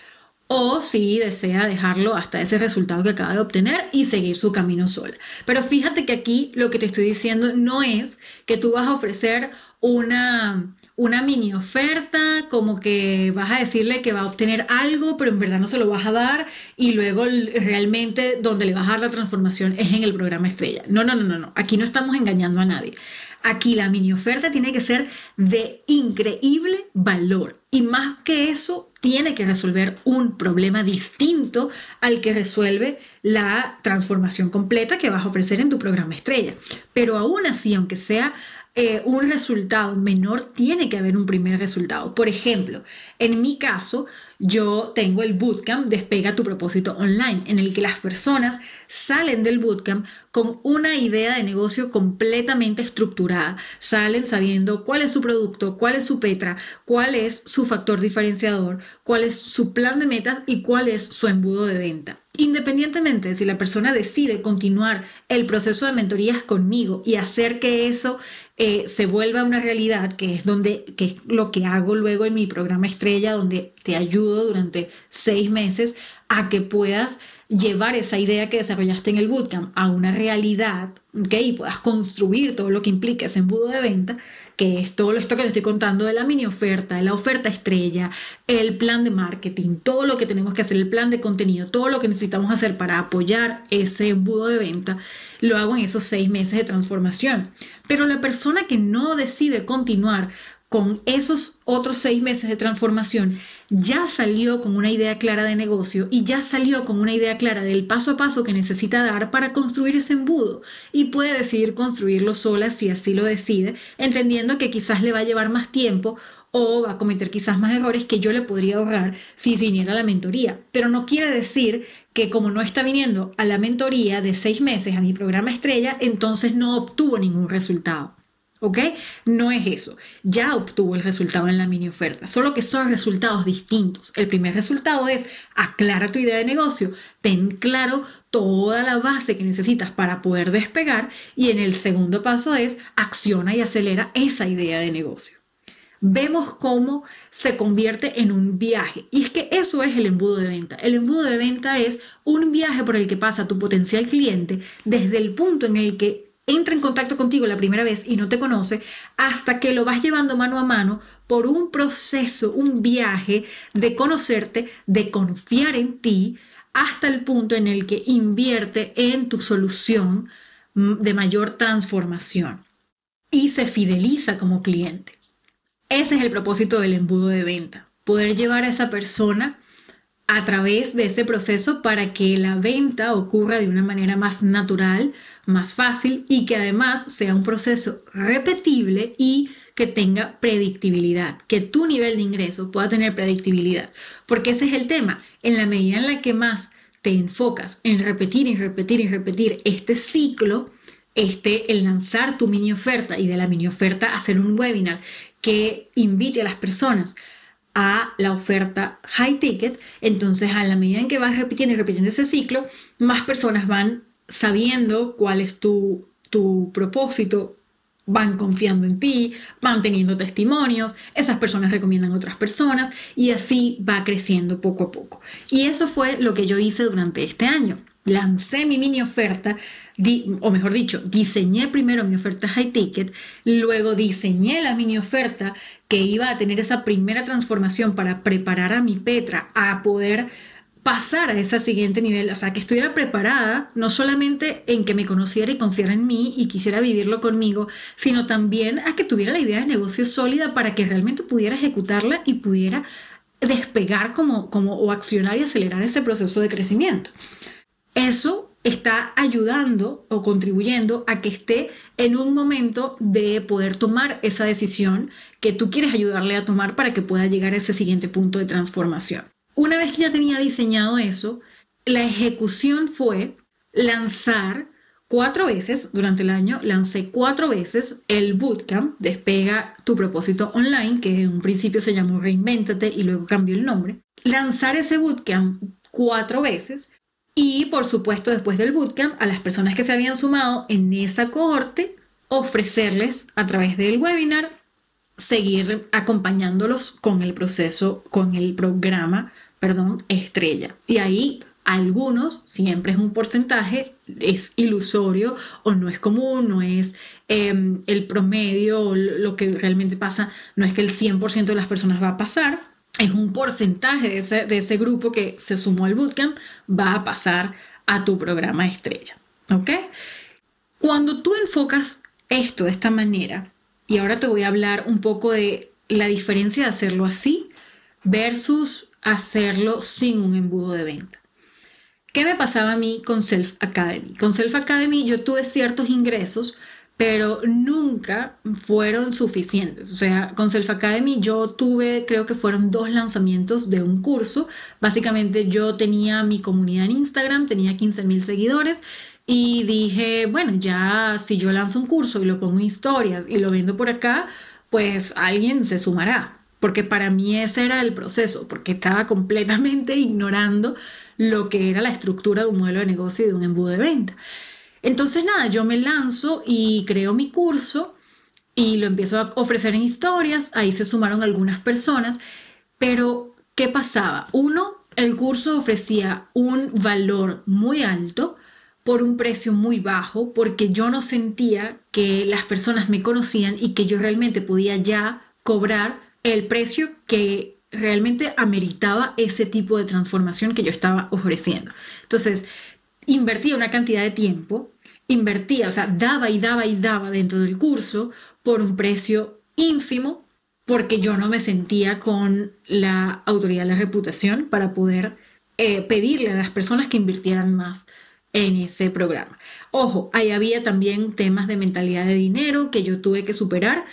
o si desea dejarlo hasta ese resultado que acaba de obtener y seguir su camino sola. Pero fíjate que aquí lo que te estoy diciendo no es que tú vas a ofrecer una, una mini oferta, como que vas a decirle que va a obtener algo, pero en verdad no se lo vas a dar y luego realmente donde le vas a dar la transformación es en el programa estrella. No, no, no, no, no. Aquí no estamos engañando a nadie. Aquí la mini oferta tiene que ser de increíble valor y más que eso tiene que resolver un problema distinto al que resuelve la transformación completa que vas a ofrecer en tu programa estrella. Pero aún así, aunque sea eh, un resultado menor, tiene que haber un primer resultado. Por ejemplo, en mi caso, yo tengo el bootcamp Despega tu propósito online, en el que las personas salen del bootcamp con una idea de negocio completamente estructurada. Salen sabiendo cuál es su producto, cuál es su Petra, cuál es su factor diferenciador, cuál es su plan de metas y cuál es su embudo de venta. Independientemente de si la persona decide continuar el proceso de mentorías conmigo y hacer que eso eh, se vuelva una realidad, que es, donde, que es lo que hago luego en mi programa estrella, donde te ayudo durante seis meses a que puedas llevar esa idea que desarrollaste en el bootcamp a una realidad, ¿ok? Y puedas construir todo lo que implica ese embudo de venta, que es todo esto que te estoy contando de la mini oferta, de la oferta estrella, el plan de marketing, todo lo que tenemos que hacer, el plan de contenido, todo lo que necesitamos hacer para apoyar ese embudo de venta, lo hago en esos seis meses de transformación. Pero la persona que no decide continuar con esos otros seis meses de transformación, ya salió con una idea clara de negocio y ya salió con una idea clara del paso a paso que necesita dar para construir ese embudo y puede decidir construirlo sola si así lo decide, entendiendo que quizás le va a llevar más tiempo o va a cometer quizás más errores que yo le podría ahorrar si viniera a la mentoría. Pero no quiere decir que como no está viniendo a la mentoría de seis meses a mi programa estrella, entonces no obtuvo ningún resultado. ¿Ok? No es eso. Ya obtuvo el resultado en la mini oferta, solo que son resultados distintos. El primer resultado es aclara tu idea de negocio, ten claro toda la base que necesitas para poder despegar y en el segundo paso es acciona y acelera esa idea de negocio. Vemos cómo se convierte en un viaje. Y es que eso es el embudo de venta. El embudo de venta es un viaje por el que pasa tu potencial cliente desde el punto en el que entra en contacto contigo la primera vez y no te conoce, hasta que lo vas llevando mano a mano por un proceso, un viaje de conocerte, de confiar en ti, hasta el punto en el que invierte en tu solución de mayor transformación y se fideliza como cliente. Ese es el propósito del embudo de venta, poder llevar a esa persona a través de ese proceso para que la venta ocurra de una manera más natural, más fácil y que además sea un proceso repetible y que tenga predictibilidad, que tu nivel de ingreso pueda tener predictibilidad, porque ese es el tema. En la medida en la que más te enfocas en repetir y repetir y repetir este ciclo, este, el lanzar tu mini oferta y de la mini oferta hacer un webinar que invite a las personas a la oferta high ticket, entonces a la medida en que vas repitiendo y repitiendo ese ciclo, más personas van sabiendo cuál es tu, tu propósito, van confiando en ti, van teniendo testimonios, esas personas recomiendan a otras personas y así va creciendo poco a poco. Y eso fue lo que yo hice durante este año lancé mi mini oferta, o mejor dicho, diseñé primero mi oferta high ticket, luego diseñé la mini oferta que iba a tener esa primera transformación para preparar a mi Petra a poder pasar a ese siguiente nivel, o sea, que estuviera preparada no solamente en que me conociera y confiara en mí y quisiera vivirlo conmigo, sino también a que tuviera la idea de negocio sólida para que realmente pudiera ejecutarla y pudiera despegar como, como o accionar y acelerar ese proceso de crecimiento eso está ayudando o contribuyendo a que esté en un momento de poder tomar esa decisión que tú quieres ayudarle a tomar para que pueda llegar a ese siguiente punto de transformación. Una vez que ya tenía diseñado eso, la ejecución fue lanzar cuatro veces durante el año, lancé cuatro veces el bootcamp Despega tu propósito online, que en un principio se llamó Reinvéntate y luego cambió el nombre. Lanzar ese bootcamp cuatro veces y por supuesto después del bootcamp a las personas que se habían sumado en esa cohorte ofrecerles a través del webinar seguir acompañándolos con el proceso, con el programa, perdón, estrella. Y ahí algunos, siempre es un porcentaje, es ilusorio o no es común, no es em, el promedio o lo que realmente pasa, no es que el 100% de las personas va a pasar, es un porcentaje de ese, de ese grupo que se sumó al bootcamp, va a pasar a tu programa estrella. ¿Ok? Cuando tú enfocas esto de esta manera, y ahora te voy a hablar un poco de la diferencia de hacerlo así versus hacerlo sin un embudo de venta. ¿Qué me pasaba a mí con Self Academy? Con Self Academy yo tuve ciertos ingresos, pero nunca fueron suficientes. O sea, con Self Academy yo tuve, creo que fueron dos lanzamientos de un curso. Básicamente yo tenía mi comunidad en Instagram, tenía 15 mil seguidores y dije, bueno, ya si yo lanzo un curso y lo pongo en historias y lo vendo por acá, pues alguien se sumará porque para mí ese era el proceso, porque estaba completamente (laughs) ignorando lo que era la estructura de un modelo de negocio y de un embudo de venta. Entonces, nada, yo me lanzo y creo mi curso y lo empiezo a ofrecer en historias, ahí se sumaron algunas personas, pero ¿qué pasaba? Uno, el curso ofrecía un valor muy alto por un precio muy bajo, porque yo no sentía que las personas me conocían y que yo realmente podía ya cobrar el precio que realmente ameritaba ese tipo de transformación que yo estaba ofreciendo. Entonces, invertía una cantidad de tiempo, invertía, o sea, daba y daba y daba dentro del curso por un precio ínfimo porque yo no me sentía con la autoridad la reputación para poder eh, pedirle a las personas que invirtieran más en ese programa. Ojo, ahí había también temas de mentalidad de dinero que yo tuve que superar,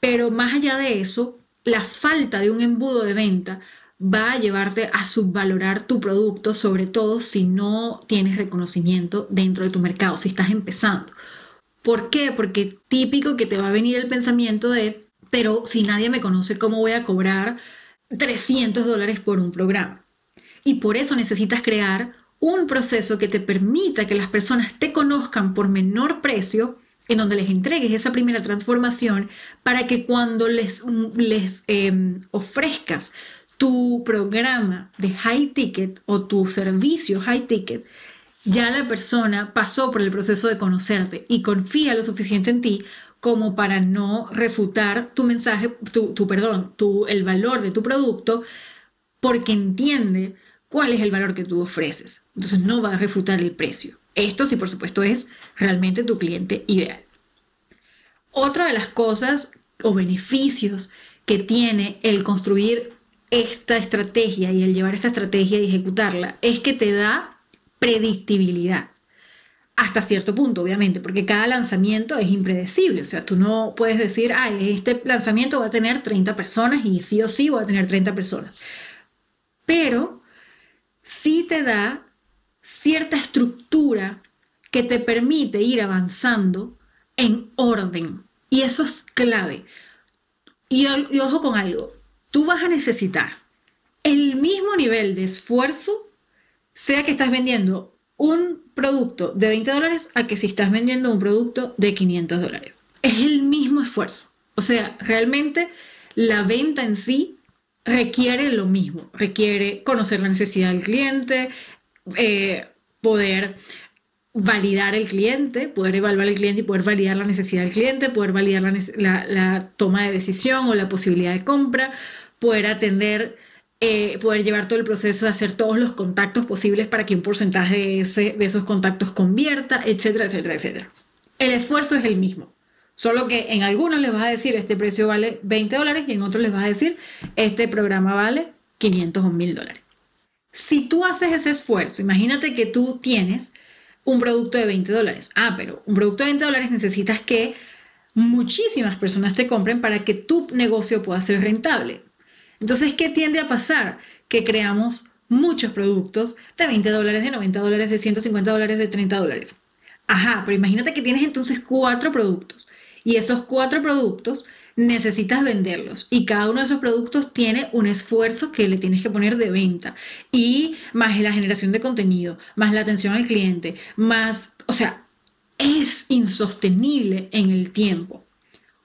pero más allá de eso, la falta de un embudo de venta va a llevarte a subvalorar tu producto, sobre todo si no tienes reconocimiento dentro de tu mercado, si estás empezando. ¿Por qué? Porque típico que te va a venir el pensamiento de, pero si nadie me conoce, ¿cómo voy a cobrar 300 dólares por un programa? Y por eso necesitas crear un proceso que te permita que las personas te conozcan por menor precio en donde les entregues esa primera transformación para que cuando les, les em, ofrezcas tu programa de high ticket o tu servicio high ticket, ya la persona pasó por el proceso de conocerte y confía lo suficiente en ti como para no refutar tu mensaje, tu, tu perdón, tu, el valor de tu producto, porque entiende cuál es el valor que tú ofreces. Entonces no va a refutar el precio. Esto sí, por supuesto, es realmente tu cliente ideal. Otra de las cosas o beneficios que tiene el construir esta estrategia y el llevar esta estrategia y ejecutarla es que te da predictibilidad. Hasta cierto punto, obviamente, porque cada lanzamiento es impredecible. O sea, tú no puedes decir, ah, este lanzamiento va a tener 30 personas y sí o sí va a tener 30 personas. Pero sí te da cierta estructura que te permite ir avanzando en orden. Y eso es clave. Y, ojo con algo, tú vas a necesitar el mismo nivel de esfuerzo, sea que estás vendiendo un producto de 20 dólares a que si estás vendiendo un producto de 500 dólares. Es el mismo esfuerzo. O sea, realmente la venta en sí requiere lo mismo. Requiere conocer la necesidad del cliente, eh, poder validar el cliente, poder evaluar el cliente y poder validar la necesidad del cliente, poder validar la, toma de decisión o la posibilidad de compra, poder atender, eh, poder llevar todo el proceso de hacer todos los contactos posibles para que un porcentaje de, de esos contactos convierta, etcétera, etcétera, etcétera. El esfuerzo es el mismo. Solo que en algunos les vas a decir este precio vale 20 dólares y en otros les vas a decir este programa vale 500 o 1000 dólares. Si tú haces ese esfuerzo, imagínate que tú tienes un producto de 20 dólares. Ah, pero un producto de 20 dólares necesitas que muchísimas personas te compren para que tu negocio pueda ser rentable. Entonces, ¿qué tiende a pasar? Que creamos muchos productos de 20 dólares, de 90 dólares, de 150 dólares, de 30 dólares. Ajá, pero imagínate que tienes entonces cuatro productos y esos cuatro productos necesitas venderlos. Y cada uno de esos productos tiene un esfuerzo que le tienes que poner de venta. Y más la generación de contenido, más la atención al cliente, más, o sea, es insostenible en el tiempo.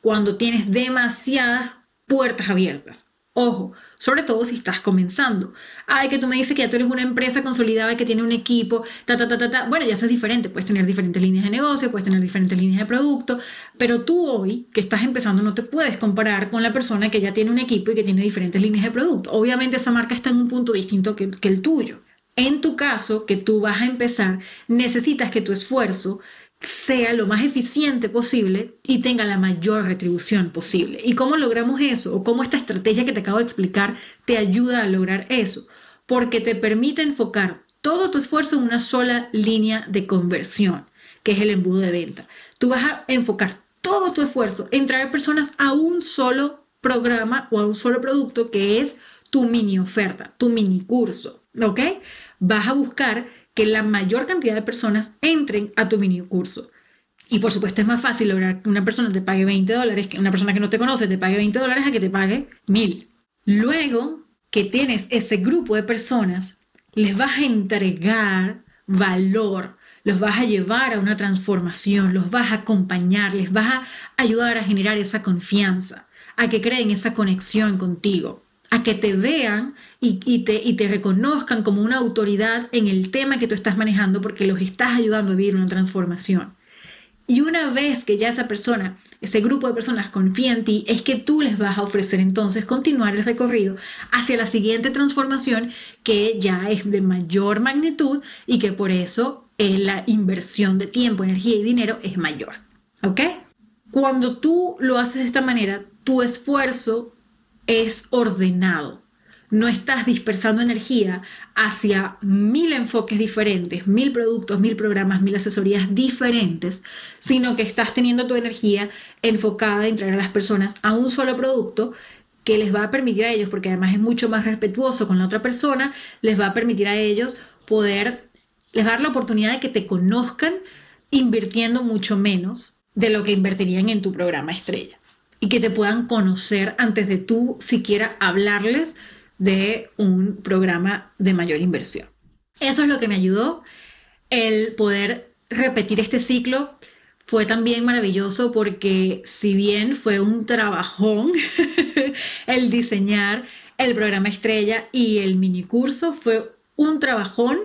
Cuando tienes demasiadas puertas abiertas. Ojo, sobre todo si estás comenzando. Ay, que tú me dices que ya tú eres una empresa consolidada que tiene un equipo, ta, ta, ta, ta, ta. Bueno, ya eso es diferente. Puedes tener diferentes líneas de negocio, puedes tener diferentes líneas de producto, pero tú hoy, que estás empezando, no te puedes comparar con la persona que ya tiene un equipo y que tiene diferentes líneas de producto. Obviamente esa marca está en un punto distinto que, que el tuyo. En tu caso, que tú vas a empezar, necesitas que tu esfuerzo sea lo más eficiente posible y tenga la mayor retribución posible. ¿Y cómo logramos eso? ¿O cómo esta estrategia que te acabo de explicar te ayuda a lograr eso? Porque te permite enfocar todo tu esfuerzo en una sola línea de conversión, que es el embudo de venta. Tú vas a enfocar todo tu esfuerzo en traer personas a un solo programa o a un solo producto que es tu mini oferta, tu mini curso, ¿ok? Vas a buscar que la mayor cantidad de personas entren a tu mini curso. Y por supuesto es más fácil lograr que una persona te pague 20 dólares, que una persona que no te conoce te pague 20 dólares a que te pague 1000. Luego que tienes ese grupo de personas, les vas a entregar valor, los vas a llevar a una transformación, los vas a acompañar, les vas a ayudar a generar esa confianza, a que creen esa conexión contigo a que te vean y, te, reconozcan como una autoridad en el tema que tú estás manejando porque los estás ayudando a vivir una transformación. Y una vez que ya esa persona, ese grupo de personas confía en ti, es que tú les vas a ofrecer entonces continuar el recorrido hacia la siguiente transformación que ya es de mayor magnitud y que por eso eh, la inversión de tiempo, energía y dinero es mayor. ¿Ok? Cuando tú lo haces de esta manera, tu esfuerzo es ordenado. No estás dispersando energía hacia mil enfoques diferentes, mil productos, mil programas, mil asesorías diferentes, sino que estás teniendo tu energía enfocada en traer a las personas a un solo producto que les va a permitir a ellos, porque además es mucho más respetuoso con la otra persona, les va a permitir a ellos poder, les dar la oportunidad de que te conozcan invirtiendo mucho menos de lo que invertirían en tu programa estrella y que te puedan conocer antes de tú siquiera hablarles de un programa de mayor inversión. Eso es lo que me ayudó, el poder repetir este ciclo. Fue también maravilloso porque si bien fue un trabajón (laughs) el diseñar el programa estrella y el mini curso, fue un trabajón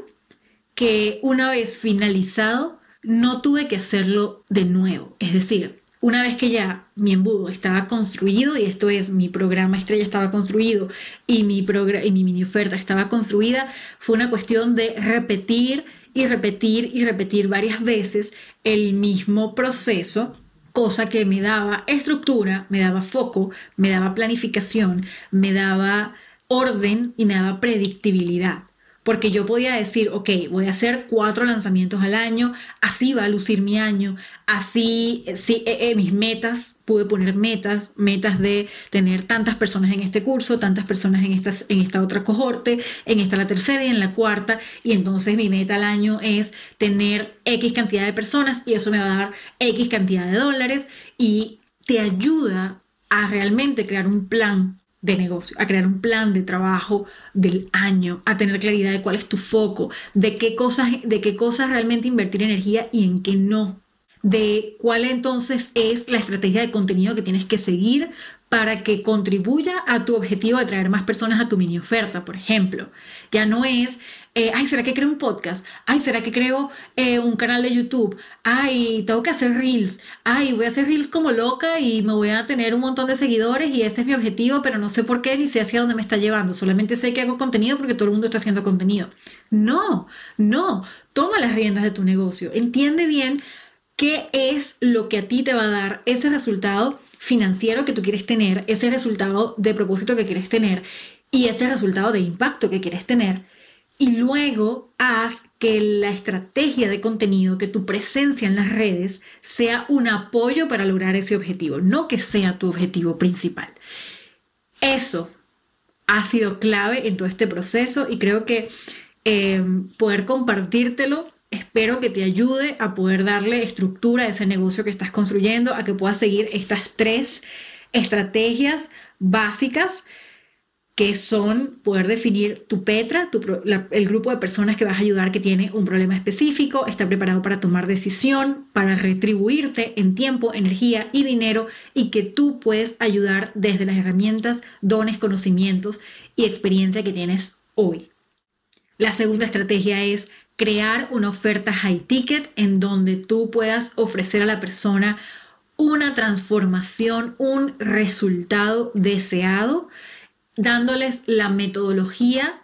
que una vez finalizado no tuve que hacerlo de nuevo. Es decir, una vez que ya mi embudo estaba construido, y esto es mi programa estrella estaba construido y mi, y mi mini oferta estaba construida, fue una cuestión de repetir y repetir y repetir varias veces el mismo proceso, cosa que me daba estructura, me daba foco, me daba planificación, me daba orden y me daba predictibilidad porque yo podía decir, ok, voy a hacer cuatro lanzamientos al año, así va a lucir mi año, así, sí, eh, eh, mis metas, pude poner metas, metas de tener tantas personas en este curso, tantas personas en, estas, en esta otra cohorte, en esta la tercera y en la cuarta, y entonces mi meta al año es tener X cantidad de personas y eso me va a dar X cantidad de dólares y te ayuda a realmente crear un plan de negocio, a crear un plan de trabajo del año, a tener claridad de cuál es tu foco, de qué cosas, de qué cosas realmente invertir energía y en qué no, de cuál entonces es la estrategia de contenido que tienes que seguir para que contribuya a tu objetivo de traer más personas a tu mini oferta, por ejemplo. Ya no es, eh, ay, ¿será que creo un podcast? Ay, ¿será que creo eh, un canal de YouTube? Ay, tengo que hacer reels. Ay, voy a hacer reels como loca y me voy a tener un montón de seguidores y ese es mi objetivo, pero no sé por qué ni sé hacia dónde me está llevando. Solamente sé que hago contenido porque todo el mundo está haciendo contenido. No, no. Toma las riendas de tu negocio. Entiende bien qué es lo que a ti te va a dar ese resultado financiero que tú quieres tener, ese resultado de propósito que quieres tener y ese resultado de impacto que quieres tener. Y luego haz que la estrategia de contenido, que tu presencia en las redes sea un apoyo para lograr ese objetivo, no que sea tu objetivo principal. Eso ha sido clave en todo este proceso y creo que eh, poder compartírtelo Espero que te ayude a poder darle estructura a ese negocio que estás construyendo, a que puedas seguir estas tres estrategias básicas que son poder definir tu Petra, el grupo de personas que vas a ayudar que tiene un problema específico, está preparado para tomar decisión, para retribuirte en tiempo, energía y dinero y que tú puedes ayudar desde las herramientas, dones, conocimientos y experiencia que tienes hoy. La segunda estrategia es crear una oferta high ticket en donde tú puedas ofrecer a la persona una transformación, un resultado deseado dándoles la metodología,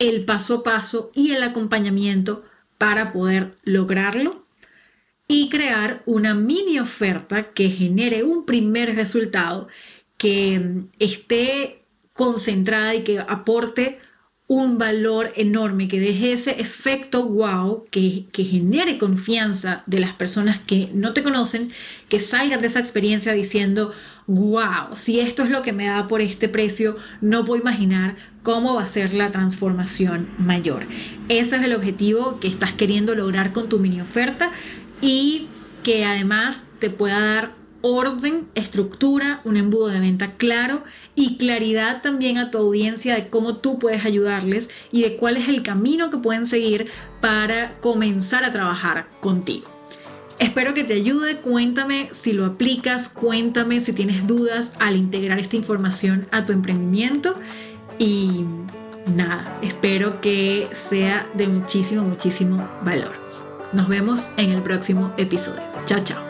el paso a paso y el acompañamiento para poder lograrlo y crear una mini oferta que genere un primer resultado que esté concentrada y que aporte un valor enorme, que deje ese efecto wow, que, que, genere confianza de las personas que no te conocen, que salgan de esa experiencia diciendo, wow, si esto es lo que me da por este precio, no puedo imaginar cómo va a ser la transformación mayor. Ese es el objetivo que estás queriendo lograr con tu mini oferta y que además te pueda dar orden, estructura, un embudo de venta claro y claridad también a tu audiencia de cómo tú puedes ayudarles y de cuál es el camino que pueden seguir para comenzar a trabajar contigo. Espero que te ayude, cuéntame si lo aplicas, cuéntame si tienes dudas al integrar esta información a tu emprendimiento y nada, espero que sea de muchísimo, muchísimo valor. Nos vemos en el próximo episodio. Chao, chao.